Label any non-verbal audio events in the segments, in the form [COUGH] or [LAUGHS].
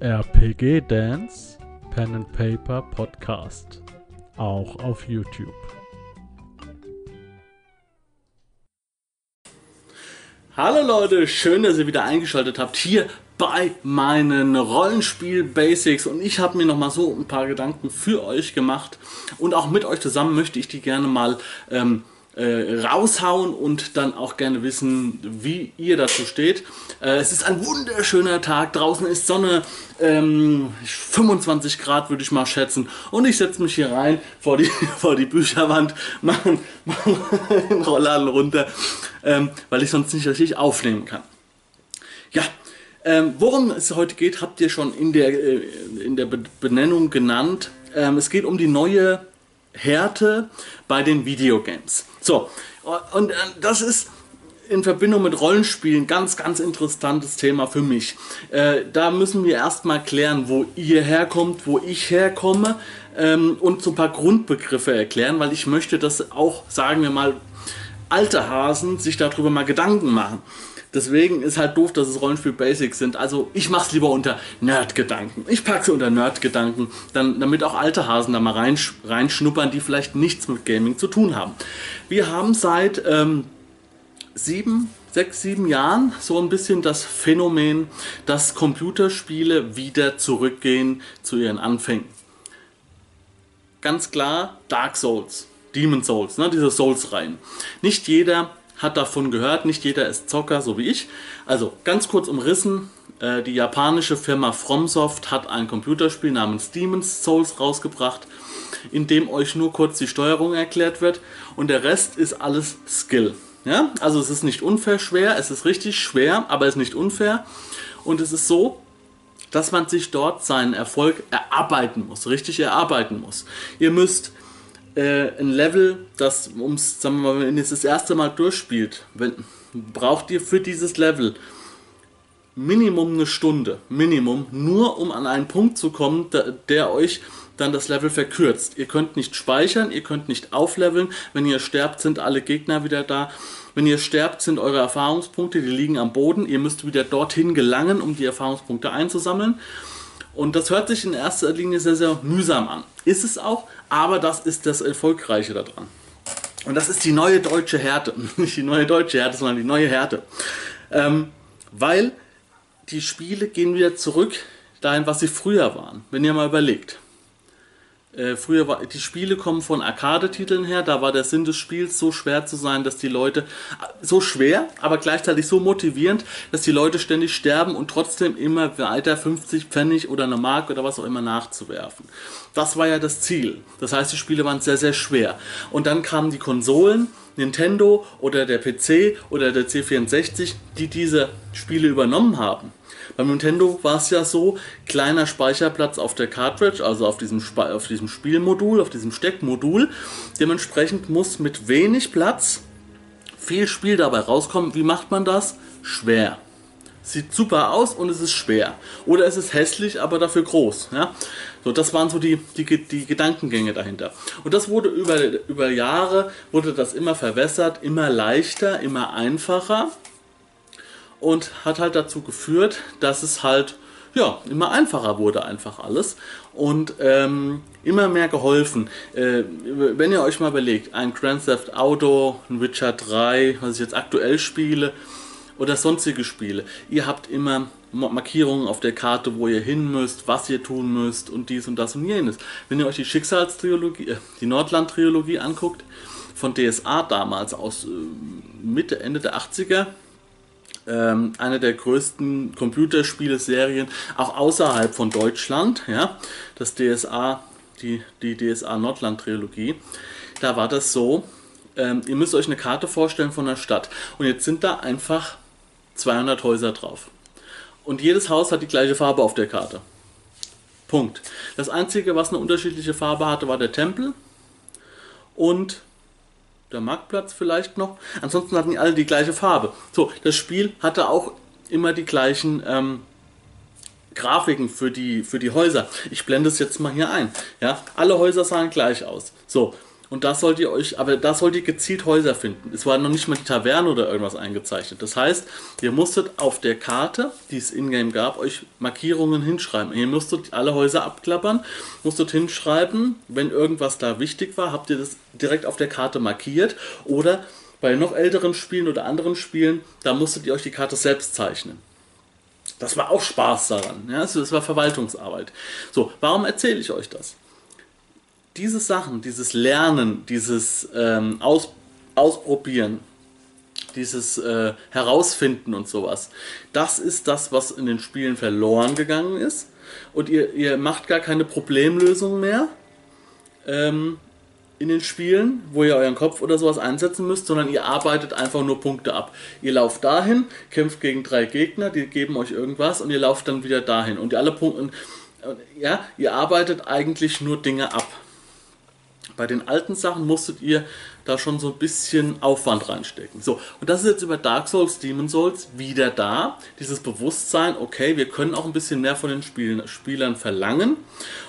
RPG Dance Pen and Paper Podcast. Auch auf YouTube. Hallo Leute, schön, dass ihr wieder eingeschaltet habt hier bei meinen Rollenspiel Basics und ich habe mir noch mal so ein paar Gedanken für euch gemacht und auch mit euch zusammen möchte ich die gerne mal ähm, äh, raushauen und dann auch gerne wissen, wie ihr dazu steht. Äh, es ist ein wunderschöner Tag, draußen ist Sonne, ähm, 25 Grad würde ich mal schätzen und ich setze mich hier rein vor die, [LAUGHS] vor die Bücherwand, mache mach den Rollladen runter, ähm, weil ich sonst nicht richtig aufnehmen kann. Ja, ähm, worum es heute geht, habt ihr schon in der, äh, in der Benennung genannt. Ähm, es geht um die neue Härte bei den Videogames. So, und äh, das ist in Verbindung mit Rollenspielen ganz, ganz interessantes Thema für mich. Äh, da müssen wir erstmal klären, wo ihr herkommt, wo ich herkomme ähm, und so ein paar Grundbegriffe erklären, weil ich möchte, dass auch, sagen wir mal, alte Hasen sich darüber mal Gedanken machen. Deswegen ist halt doof, dass es Rollenspiel Basics sind. Also ich mache es lieber unter Nerd-Gedanken. Ich packe sie unter Nerd-Gedanken, damit auch alte Hasen da mal reinsch reinschnuppern, die vielleicht nichts mit Gaming zu tun haben. Wir haben seit ähm, sieben, sechs, sieben Jahren so ein bisschen das Phänomen, dass Computerspiele wieder zurückgehen zu ihren Anfängen. Ganz klar Dark Souls, Demon Souls, ne, diese Souls-Reihen. Nicht jeder hat davon gehört, nicht jeder ist Zocker, so wie ich. Also ganz kurz umrissen, äh, die japanische Firma FromSoft hat ein Computerspiel namens Demon's Souls rausgebracht, in dem euch nur kurz die Steuerung erklärt wird und der Rest ist alles Skill. Ja? Also es ist nicht unfair schwer, es ist richtig schwer, aber es ist nicht unfair und es ist so, dass man sich dort seinen Erfolg erarbeiten muss, richtig erarbeiten muss. Ihr müsst äh, ein Level, das ums, sagen wir mal, wenn ihr es das erste Mal durchspielt, wenn, braucht ihr für dieses Level Minimum eine Stunde, Minimum, nur um an einen Punkt zu kommen, der, der euch dann das Level verkürzt. Ihr könnt nicht speichern, ihr könnt nicht aufleveln. Wenn ihr sterbt, sind alle Gegner wieder da. Wenn ihr sterbt, sind eure Erfahrungspunkte, die liegen am Boden. Ihr müsst wieder dorthin gelangen, um die Erfahrungspunkte einzusammeln. Und das hört sich in erster Linie sehr, sehr mühsam an. Ist es auch, aber das ist das Erfolgreiche daran. Und das ist die neue deutsche Härte. [LAUGHS] Nicht die neue deutsche Härte, sondern die neue Härte. Ähm, weil die Spiele gehen wieder zurück dahin, was sie früher waren. Wenn ihr mal überlegt. Äh, früher war, die Spiele kommen von Arcade-Titeln her, da war der Sinn des Spiels so schwer zu sein, dass die Leute, so schwer, aber gleichzeitig so motivierend, dass die Leute ständig sterben und trotzdem immer weiter 50 Pfennig oder eine Mark oder was auch immer nachzuwerfen. Das war ja das Ziel. Das heißt, die Spiele waren sehr, sehr schwer. Und dann kamen die Konsolen, Nintendo oder der PC oder der C64, die diese Spiele übernommen haben. Beim Nintendo war es ja so, kleiner Speicherplatz auf der Cartridge, also auf diesem, auf diesem Spielmodul, auf diesem Steckmodul. Dementsprechend muss mit wenig Platz viel Spiel dabei rauskommen. Wie macht man das? Schwer. Sieht super aus und es ist schwer. Oder es ist hässlich, aber dafür groß. Ja? So, das waren so die, die, die Gedankengänge dahinter. Und das wurde über, über Jahre, wurde das immer verwässert, immer leichter, immer einfacher und hat halt dazu geführt, dass es halt ja, immer einfacher wurde einfach alles und ähm, immer mehr geholfen. Äh, wenn ihr euch mal überlegt, ein Grand Theft Auto, ein Witcher 3, was ich jetzt aktuell spiele oder sonstige Spiele, ihr habt immer Markierungen auf der Karte, wo ihr hin müsst, was ihr tun müsst und dies und das und jenes. Wenn ihr euch die Schicksalstrilogie, äh, die Nordland-Trilogie anguckt, von DSA damals aus äh, Mitte, Ende der 80er, ähm, eine der größten Computerspieleserien, auch außerhalb von Deutschland, ja, das DSA, die, die DSA Nordland Trilogie. Da war das so, ähm, ihr müsst euch eine Karte vorstellen von der Stadt und jetzt sind da einfach 200 Häuser drauf. Und jedes Haus hat die gleiche Farbe auf der Karte. Punkt. Das einzige, was eine unterschiedliche Farbe hatte, war der Tempel und der Marktplatz vielleicht noch. Ansonsten hatten die alle die gleiche Farbe. So, das Spiel hatte auch immer die gleichen ähm, Grafiken für die, für die Häuser. Ich blende es jetzt mal hier ein. Ja, alle Häuser sahen gleich aus. So, Und da sollt ihr euch, aber da sollt ihr gezielt Häuser finden. Es war noch nicht mal die Taverne oder irgendwas eingezeichnet. Das heißt, ihr musstet auf der Karte, die es in-game gab, euch Markierungen hinschreiben. Ihr musstet alle Häuser abklappern, musstet hinschreiben, wenn irgendwas da wichtig war, habt ihr das direkt auf der Karte markiert. Oder bei noch älteren Spielen oder anderen Spielen, da musstet ihr euch die Karte selbst zeichnen. Das war auch Spaß daran. Ja? Also das war Verwaltungsarbeit. So, warum erzähle ich euch das? Diese Sachen, dieses Lernen, dieses ähm, Aus, Ausprobieren, dieses äh, Herausfinden und sowas, das ist das, was in den Spielen verloren gegangen ist. Und ihr, ihr macht gar keine Problemlösung mehr ähm, in den Spielen, wo ihr euren Kopf oder sowas einsetzen müsst, sondern ihr arbeitet einfach nur Punkte ab. Ihr lauft dahin, kämpft gegen drei Gegner, die geben euch irgendwas und ihr lauft dann wieder dahin. Und ihr alle Punkte, ja, ihr arbeitet eigentlich nur Dinge ab. Bei den alten Sachen musstet ihr da schon so ein bisschen Aufwand reinstecken. So, und das ist jetzt über Dark Souls, Demon Souls wieder da. Dieses Bewusstsein, okay, wir können auch ein bisschen mehr von den Spielen, Spielern verlangen.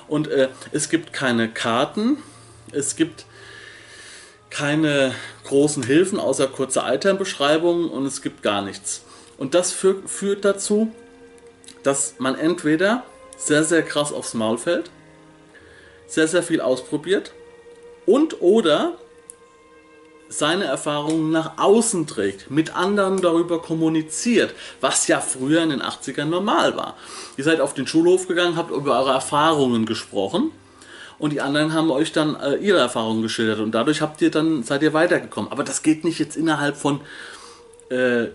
Und äh, es gibt keine Karten, es gibt keine großen Hilfen außer kurze Itembeschreibungen und es gibt gar nichts. Und das für, führt dazu, dass man entweder sehr, sehr krass aufs Maul fällt, sehr, sehr viel ausprobiert und oder seine Erfahrungen nach außen trägt, mit anderen darüber kommuniziert, was ja früher in den 80ern normal war. Ihr seid auf den Schulhof gegangen, habt über eure Erfahrungen gesprochen und die anderen haben euch dann äh, ihre Erfahrungen geschildert und dadurch habt ihr dann seid ihr weitergekommen. Aber das geht nicht jetzt innerhalb von äh,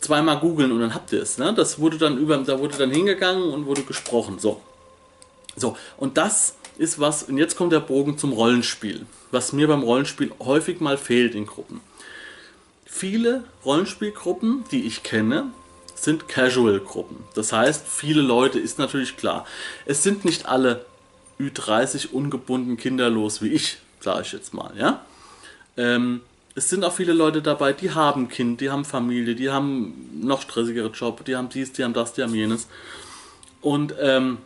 zweimal googeln und dann habt ihr es. Ne? Das wurde dann über, da wurde dann hingegangen und wurde gesprochen. So, so und das ist was, und jetzt kommt der Bogen zum Rollenspiel, was mir beim Rollenspiel häufig mal fehlt in Gruppen. Viele Rollenspielgruppen, die ich kenne, sind Casual-Gruppen. Das heißt, viele Leute ist natürlich klar. Es sind nicht alle Ü30 ungebunden kinderlos wie ich, sage ich jetzt mal, ja. Ähm, es sind auch viele Leute dabei, die haben Kind, die haben Familie, die haben noch stressigere Job, die haben dies, die haben das, die haben jenes. Und ähm,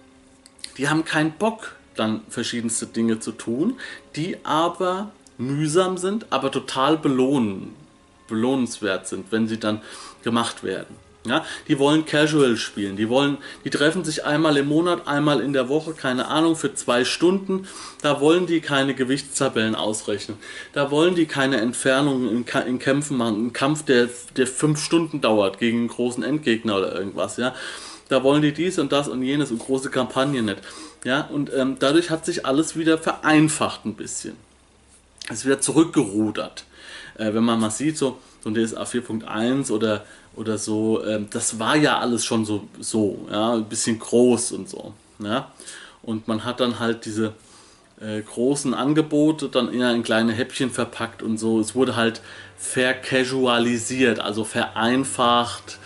die haben keinen Bock, dann verschiedenste Dinge zu tun, die aber mühsam sind, aber total belohnen, belohnenswert sind, wenn sie dann gemacht werden. Ja, die wollen Casual spielen, die wollen, die treffen sich einmal im Monat, einmal in der Woche, keine Ahnung, für zwei Stunden. Da wollen die keine Gewichtstabellen ausrechnen. Da wollen die keine Entfernungen in, in Kämpfen machen, ein Kampf, der, der fünf Stunden dauert gegen einen großen Endgegner oder irgendwas. Ja, da wollen die dies und das und jenes und große Kampagnen nicht. Ja, und ähm, dadurch hat sich alles wieder vereinfacht ein bisschen. Es ist wieder zurückgerudert. Äh, wenn man mal sieht, so, so ein DSA 4.1 oder, oder so, ähm, das war ja alles schon so, so, ja, ein bisschen groß und so. Ja? Und man hat dann halt diese äh, großen Angebote dann in ein kleine Häppchen verpackt und so. Es wurde halt vercasualisiert, also vereinfacht.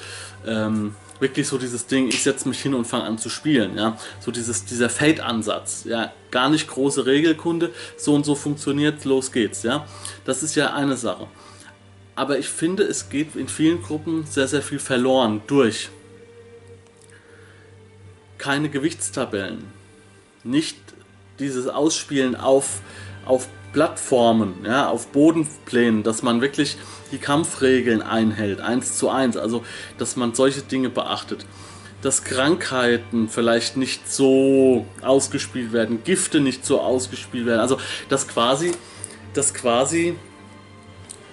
Ähm, wirklich so dieses Ding, ich setze mich hin und fange an zu spielen, ja. So dieses, dieser Fade-Ansatz, ja. Gar nicht große Regelkunde, so und so funktioniert, los geht's, ja. Das ist ja eine Sache. Aber ich finde, es geht in vielen Gruppen sehr, sehr viel verloren durch keine Gewichtstabellen, nicht dieses Ausspielen auf, auf Plattformen, ja, auf Bodenplänen, dass man wirklich die Kampfregeln einhält, eins zu eins, also dass man solche Dinge beachtet. Dass Krankheiten vielleicht nicht so ausgespielt werden, Gifte nicht so ausgespielt werden, also dass quasi, dass quasi,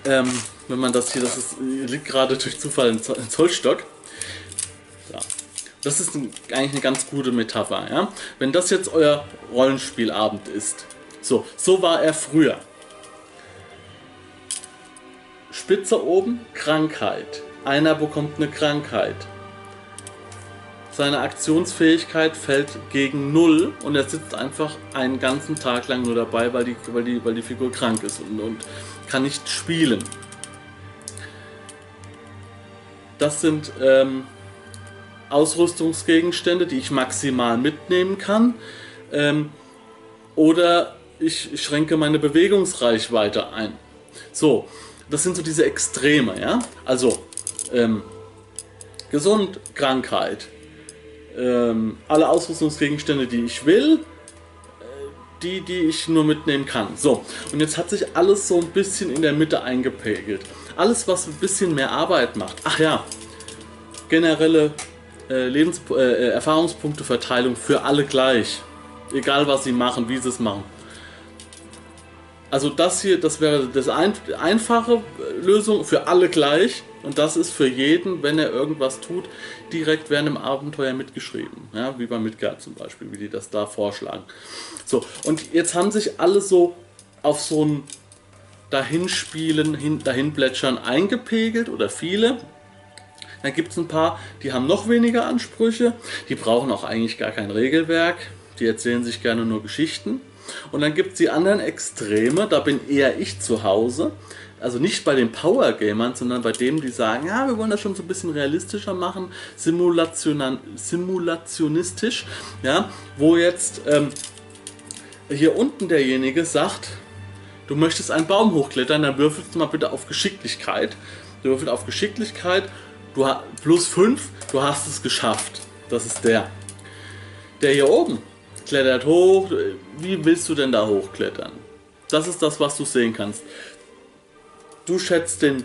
ähm, wenn man das hier, das ist, liegt gerade durch Zufall in Zollstock, ja. Das ist eigentlich eine ganz gute Metapher. Ja? Wenn das jetzt euer Rollenspielabend ist, so, so war er früher. Spitze oben, Krankheit. Einer bekommt eine Krankheit. Seine Aktionsfähigkeit fällt gegen null und er sitzt einfach einen ganzen Tag lang nur dabei, weil die, weil die, weil die Figur krank ist und, und kann nicht spielen. Das sind ähm, Ausrüstungsgegenstände, die ich maximal mitnehmen kann. Ähm, oder ich schränke meine Bewegungsreichweite ein. So, das sind so diese Extreme, ja. Also ähm, gesund, Krankheit, ähm, alle Ausrüstungsgegenstände, die ich will, äh, die, die ich nur mitnehmen kann. So, und jetzt hat sich alles so ein bisschen in der Mitte eingepegelt. Alles, was ein bisschen mehr Arbeit macht. Ach ja, generelle äh, Lebens äh, äh Erfahrungspunkteverteilung für alle gleich. Egal was sie machen, wie sie es machen. Also das hier, das wäre das ein, einfache Lösung für alle gleich. Und das ist für jeden, wenn er irgendwas tut, direkt während dem Abenteuer mitgeschrieben. Ja, wie bei Midgard zum Beispiel, wie die das da vorschlagen. So, und jetzt haben sich alle so auf so ein Dahinspielen, hin, Dahinplätschern eingepegelt oder viele. Dann gibt es ein paar, die haben noch weniger Ansprüche, die brauchen auch eigentlich gar kein Regelwerk, die erzählen sich gerne nur Geschichten. Und dann gibt es die anderen Extreme, da bin eher ich zu Hause. Also nicht bei den Power Gamern, sondern bei denen, die sagen, ja, wir wollen das schon so ein bisschen realistischer machen, simulationistisch, ja, wo jetzt ähm, hier unten derjenige sagt, du möchtest einen Baum hochklettern, dann würfelst du mal bitte auf Geschicklichkeit. Du würfelst auf Geschicklichkeit, du plus 5, du hast es geschafft. Das ist der. Der hier oben, klettert hoch. Wie willst du denn da hochklettern? Das ist das, was du sehen kannst. Du schätzt den,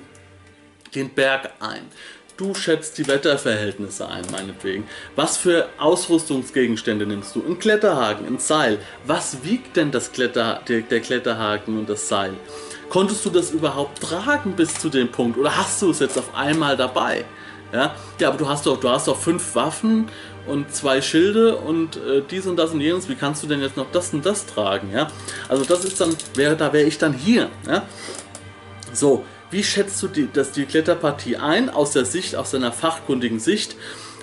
den Berg ein. Du schätzt die Wetterverhältnisse ein, meinetwegen. Was für Ausrüstungsgegenstände nimmst du? Ein Kletterhaken, ein Seil. Was wiegt denn das Kletter, der, der Kletterhaken und das Seil? Konntest du das überhaupt tragen bis zu dem Punkt? Oder hast du es jetzt auf einmal dabei? Ja, ja aber du hast doch, du hast doch fünf Waffen und zwei Schilde und äh, dies und das und jenes, wie kannst du denn jetzt noch das und das tragen, ja? Also das ist dann, wäre, da wäre ich dann hier, ja? So, wie schätzt du die, das, die Kletterpartie ein, aus der Sicht, aus deiner fachkundigen Sicht?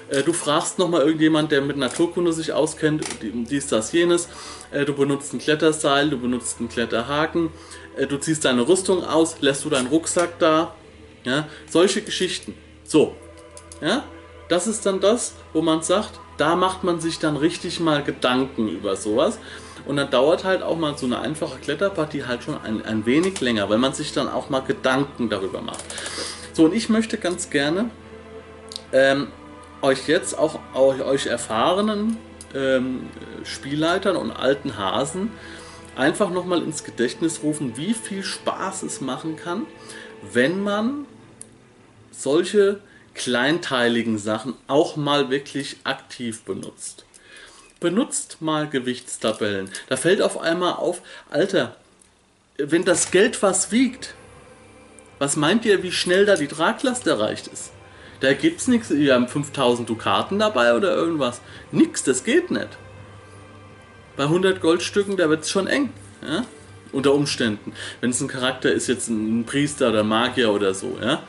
Äh, du fragst nochmal irgendjemand, der mit Naturkunde sich auskennt, dies, das, jenes. Äh, du benutzt ein Kletterseil, du benutzt einen Kletterhaken, äh, du ziehst deine Rüstung aus, lässt du deinen Rucksack da, ja? Solche Geschichten. So, ja? Das ist dann das, wo man sagt, da macht man sich dann richtig mal Gedanken über sowas. Und dann dauert halt auch mal so eine einfache Kletterpartie halt schon ein, ein wenig länger, weil man sich dann auch mal Gedanken darüber macht. So, und ich möchte ganz gerne ähm, euch jetzt auch, auch euch erfahrenen ähm, Spielleitern und alten Hasen einfach nochmal ins Gedächtnis rufen, wie viel Spaß es machen kann, wenn man solche kleinteiligen Sachen auch mal wirklich aktiv benutzt. Benutzt mal Gewichtstabellen. Da fällt auf einmal auf, Alter, wenn das Geld was wiegt, was meint ihr, wie schnell da die Traglast erreicht ist? Da gibt es nichts, ihr habt 5000 Dukaten dabei oder irgendwas. Nix, das geht nicht. Bei 100 Goldstücken, da wird es schon eng. Ja? Unter Umständen. Wenn es ein Charakter ist, jetzt ein Priester oder Magier oder so, ja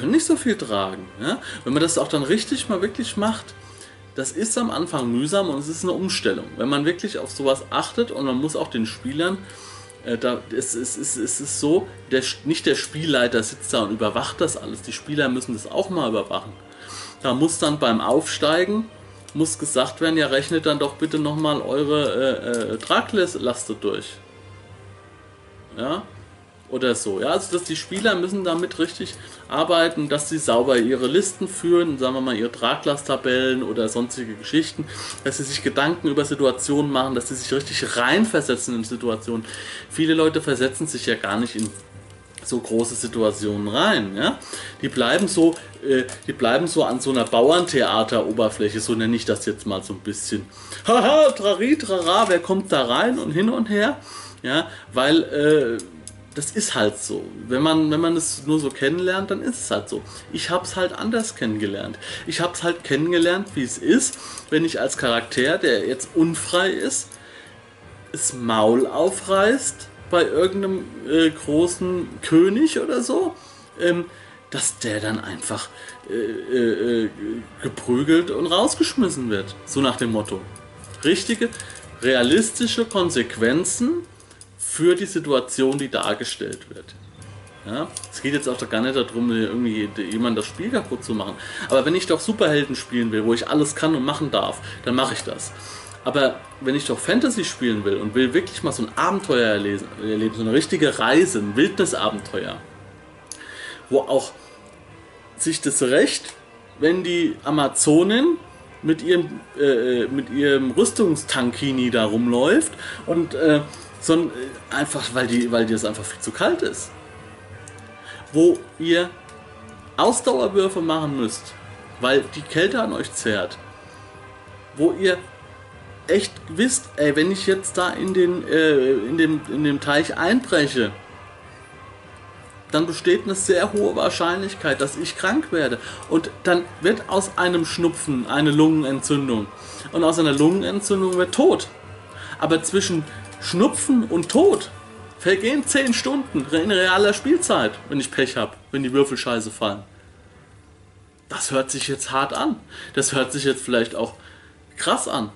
können nicht so viel tragen. Ja? Wenn man das auch dann richtig mal wirklich macht, das ist am Anfang mühsam und es ist eine Umstellung. Wenn man wirklich auf sowas achtet und man muss auch den Spielern, äh, da, es, es, es, es ist so, der, nicht der Spielleiter sitzt da und überwacht das alles, die Spieler müssen das auch mal überwachen. Da muss dann beim Aufsteigen, muss gesagt werden, ja rechnet dann doch bitte nochmal eure äh, äh, Traglaste durch. Ja, oder so. Ja, also dass die Spieler müssen damit richtig arbeiten, dass sie sauber ihre Listen führen, sagen wir mal ihre Traglasttabellen oder sonstige Geschichten, dass sie sich Gedanken über Situationen machen, dass sie sich richtig reinversetzen in Situationen. Viele Leute versetzen sich ja gar nicht in so große Situationen rein, ja. Die bleiben so, äh, die bleiben so an so einer Bauerntheateroberfläche, so nenne ich das jetzt mal so ein bisschen. Haha, trari, trara, wer kommt da rein und hin und her, ja, weil äh, das ist halt so. Wenn man, wenn man es nur so kennenlernt, dann ist es halt so. Ich habe es halt anders kennengelernt. Ich habe es halt kennengelernt, wie es ist, wenn ich als Charakter, der jetzt unfrei ist, das Maul aufreißt bei irgendeinem äh, großen König oder so, ähm, dass der dann einfach äh, äh, äh geprügelt und rausgeschmissen wird. So nach dem Motto. Richtige, realistische Konsequenzen für die Situation, die dargestellt wird. Ja, es geht jetzt auch gar nicht darum, irgendwie jemand das Spiel kaputt zu machen. Aber wenn ich doch Superhelden spielen will, wo ich alles kann und machen darf, dann mache ich das. Aber wenn ich doch Fantasy spielen will und will wirklich mal so ein Abenteuer erleben, so eine richtige Reise, ein Wildnisabenteuer, wo auch sich das Recht, wenn die Amazonin mit ihrem, äh, mit ihrem Rüstungstankini da rumläuft und äh, sondern einfach, weil die, weil dir es einfach viel zu kalt ist. Wo ihr Ausdauerwürfe machen müsst, weil die Kälte an euch zerrt. Wo ihr echt wisst, ey, wenn ich jetzt da in den, äh, in dem, in dem Teich einbreche, dann besteht eine sehr hohe Wahrscheinlichkeit, dass ich krank werde. Und dann wird aus einem Schnupfen eine Lungenentzündung. Und aus einer Lungenentzündung wird Tod. Aber zwischen Schnupfen und Tod vergehen 10 Stunden in realer Spielzeit, wenn ich Pech habe, wenn die Würfelscheiße fallen. Das hört sich jetzt hart an. Das hört sich jetzt vielleicht auch krass an.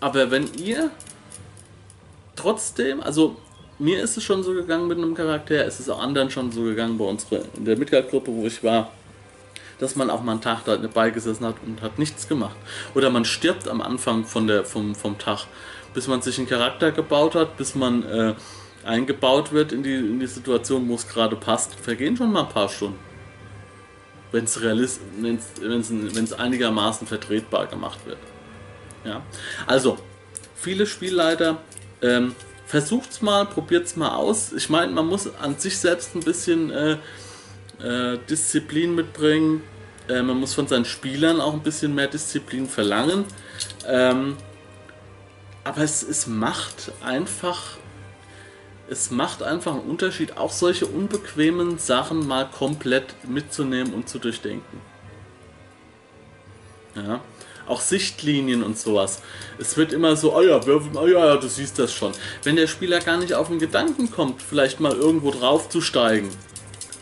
Aber wenn ihr trotzdem, also mir ist es schon so gegangen mit einem Charakter, es ist auch anderen schon so gegangen bei unserer, in der Midgard-Gruppe, wo ich war, dass man auch mal einen Tag da dabei gesessen hat und hat nichts gemacht. Oder man stirbt am Anfang von der, vom, vom Tag, bis man sich einen Charakter gebaut hat, bis man äh, eingebaut wird in die, in die Situation, wo es gerade passt, vergehen schon mal ein paar Stunden. Wenn es wenn es einigermaßen vertretbar gemacht wird. Ja. Also, viele Spielleiter ähm, versucht's mal, probiert's mal aus. Ich meine, man muss an sich selbst ein bisschen äh, äh, Disziplin mitbringen. Äh, man muss von seinen Spielern auch ein bisschen mehr Disziplin verlangen. Ähm, aber es, es macht einfach. Es macht einfach einen Unterschied, auch solche unbequemen Sachen mal komplett mitzunehmen und zu durchdenken. Ja auch Sichtlinien und sowas. Es wird immer so, oh ja, oh ja, du siehst das schon. Wenn der Spieler gar nicht auf den Gedanken kommt, vielleicht mal irgendwo drauf zu steigen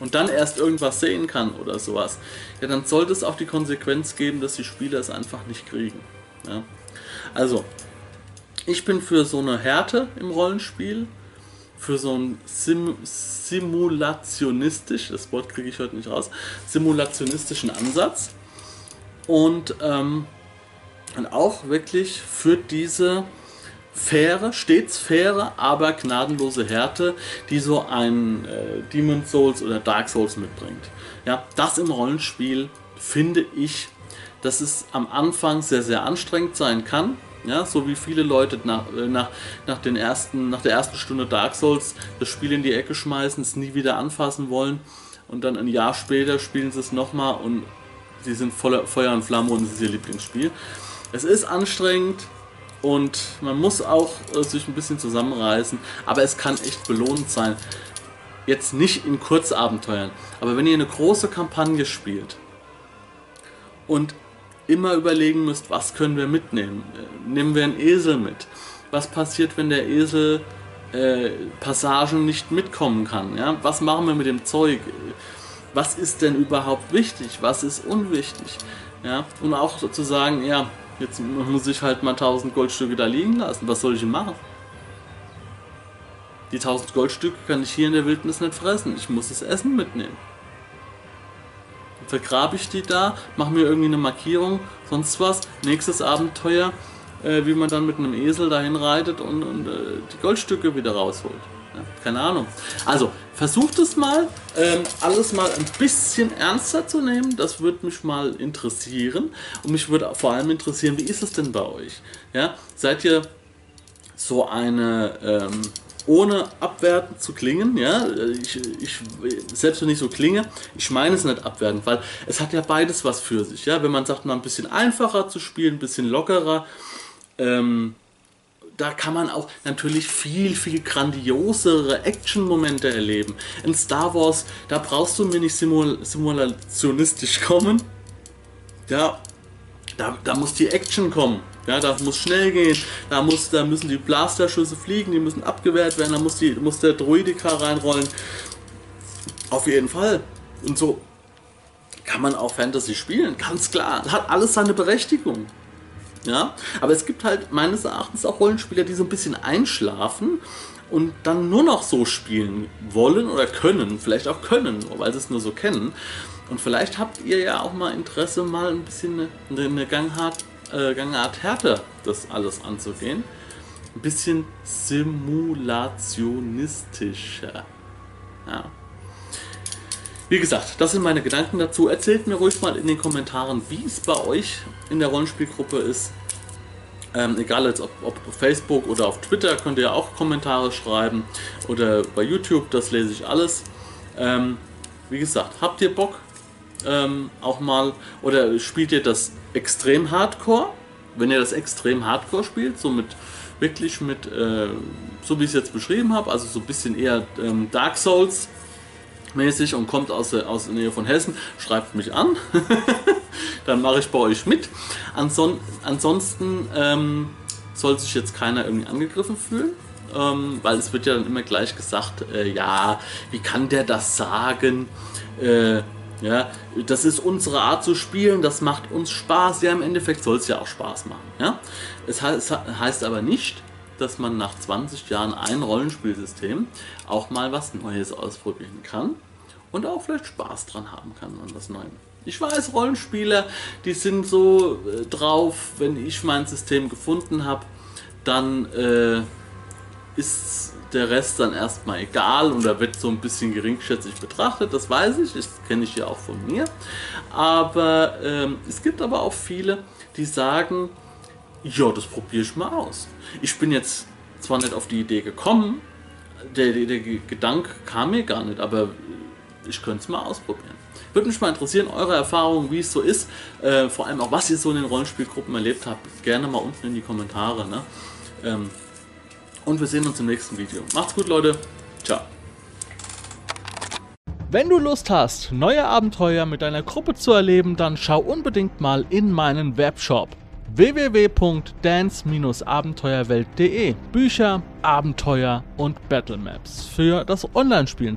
und dann erst irgendwas sehen kann oder sowas, ja, dann sollte es auch die Konsequenz geben, dass die Spieler es einfach nicht kriegen. Ja. Also, ich bin für so eine Härte im Rollenspiel, für so ein Sim simulationistisch, das Wort kriege ich heute nicht raus, simulationistischen Ansatz. Und ähm, und auch wirklich für diese faire, stets faire, aber gnadenlose Härte, die so ein äh, Demon Souls oder Dark Souls mitbringt. Ja, das im Rollenspiel finde ich, dass es am Anfang sehr, sehr anstrengend sein kann. Ja, so wie viele Leute nach, äh, nach, nach, den ersten, nach der ersten Stunde Dark Souls das Spiel in die Ecke schmeißen, es nie wieder anfassen wollen und dann ein Jahr später spielen sie es nochmal und sie sind voller Feuer und Flamme und es ist ihr Lieblingsspiel. Es ist anstrengend und man muss auch äh, sich ein bisschen zusammenreißen, aber es kann echt belohnend sein. Jetzt nicht in Kurzabenteuern, aber wenn ihr eine große Kampagne spielt und immer überlegen müsst, was können wir mitnehmen? Äh, nehmen wir einen Esel mit? Was passiert, wenn der Esel äh, Passagen nicht mitkommen kann? Ja? Was machen wir mit dem Zeug? Was ist denn überhaupt wichtig? Was ist unwichtig? Ja? Und auch sozusagen, ja, Jetzt muss ich halt mal 1000 Goldstücke da liegen lassen. Was soll ich denn machen? Die 1000 Goldstücke kann ich hier in der Wildnis nicht fressen. Ich muss das Essen mitnehmen. Vergrabe ich die da, mache mir irgendwie eine Markierung, sonst was. Nächstes Abenteuer, äh, wie man dann mit einem Esel dahin reitet und, und äh, die Goldstücke wieder rausholt. Ja, keine Ahnung. Also, versucht es mal, ähm, alles mal ein bisschen ernster zu nehmen. Das würde mich mal interessieren. Und mich würde vor allem interessieren, wie ist es denn bei euch? Ja, seid ihr so eine, ähm, ohne abwertend zu klingen, ja, ich, ich, selbst wenn ich so klinge, ich meine es nicht abwertend, weil es hat ja beides was für sich, ja, wenn man sagt, mal ein bisschen einfacher zu spielen, ein bisschen lockerer, ähm, da kann man auch natürlich viel, viel grandiosere Action-Momente erleben. In Star Wars, da brauchst du mir nicht simul simulationistisch kommen. Ja, da, da muss die Action kommen. Ja, da muss schnell gehen, da, muss, da müssen die Blasterschüsse fliegen, die müssen abgewehrt werden, da muss, die, muss der Droidika reinrollen. Auf jeden Fall. Und so kann man auch Fantasy spielen, ganz klar. Hat alles seine Berechtigung. Ja, aber es gibt halt meines Erachtens auch Rollenspieler, die so ein bisschen einschlafen und dann nur noch so spielen wollen oder können, vielleicht auch können, weil sie es nur so kennen. Und vielleicht habt ihr ja auch mal Interesse, mal ein bisschen eine, eine Gangart, äh, Gangart härter das alles anzugehen. Ein bisschen simulationistischer. Ja. Wie gesagt, das sind meine Gedanken dazu. Erzählt mir ruhig mal in den Kommentaren, wie es bei euch in der Rollenspielgruppe ist. Ähm, egal jetzt ob, ob auf Facebook oder auf Twitter könnt ihr auch Kommentare schreiben oder bei YouTube, das lese ich alles. Ähm, wie gesagt, habt ihr Bock ähm, auch mal oder spielt ihr das extrem Hardcore? Wenn ihr das extrem Hardcore spielt, so mit wirklich mit, äh, so wie ich es jetzt beschrieben habe, also so ein bisschen eher ähm, Dark Souls mäßig und kommt aus der, aus der Nähe von Hessen, schreibt mich an. [LAUGHS] Dann mache ich bei euch mit. Anson ansonsten ähm, soll sich jetzt keiner irgendwie angegriffen fühlen. Ähm, weil es wird ja dann immer gleich gesagt, äh, ja, wie kann der das sagen? Äh, ja, das ist unsere Art zu spielen, das macht uns Spaß. Ja, im Endeffekt soll es ja auch Spaß machen. Ja? Es heißt, aber nicht, dass man nach 20 Jahren ein Rollenspielsystem auch mal was Neues ausprobieren kann und auch vielleicht Spaß dran haben kann an was Neuem. Ich weiß, Rollenspieler, die sind so äh, drauf, wenn ich mein System gefunden habe, dann äh, ist der Rest dann erstmal egal und da wird so ein bisschen geringschätzig betrachtet, das weiß ich, das kenne ich ja auch von mir. Aber ähm, es gibt aber auch viele, die sagen, ja, das probiere ich mal aus. Ich bin jetzt zwar nicht auf die Idee gekommen, der, der, der Gedanke kam mir gar nicht, aber ich könnte es mal ausprobieren. Würde mich mal interessieren, eure Erfahrungen, wie es so ist, äh, vor allem auch, was ihr so in den Rollenspielgruppen erlebt habt, gerne mal unten in die Kommentare. Ne? Ähm, und wir sehen uns im nächsten Video. Macht's gut, Leute. Ciao. Wenn du Lust hast, neue Abenteuer mit deiner Gruppe zu erleben, dann schau unbedingt mal in meinen Webshop www.dance-abenteuerwelt.de Bücher, Abenteuer und Battlemaps für das Online-Spielen.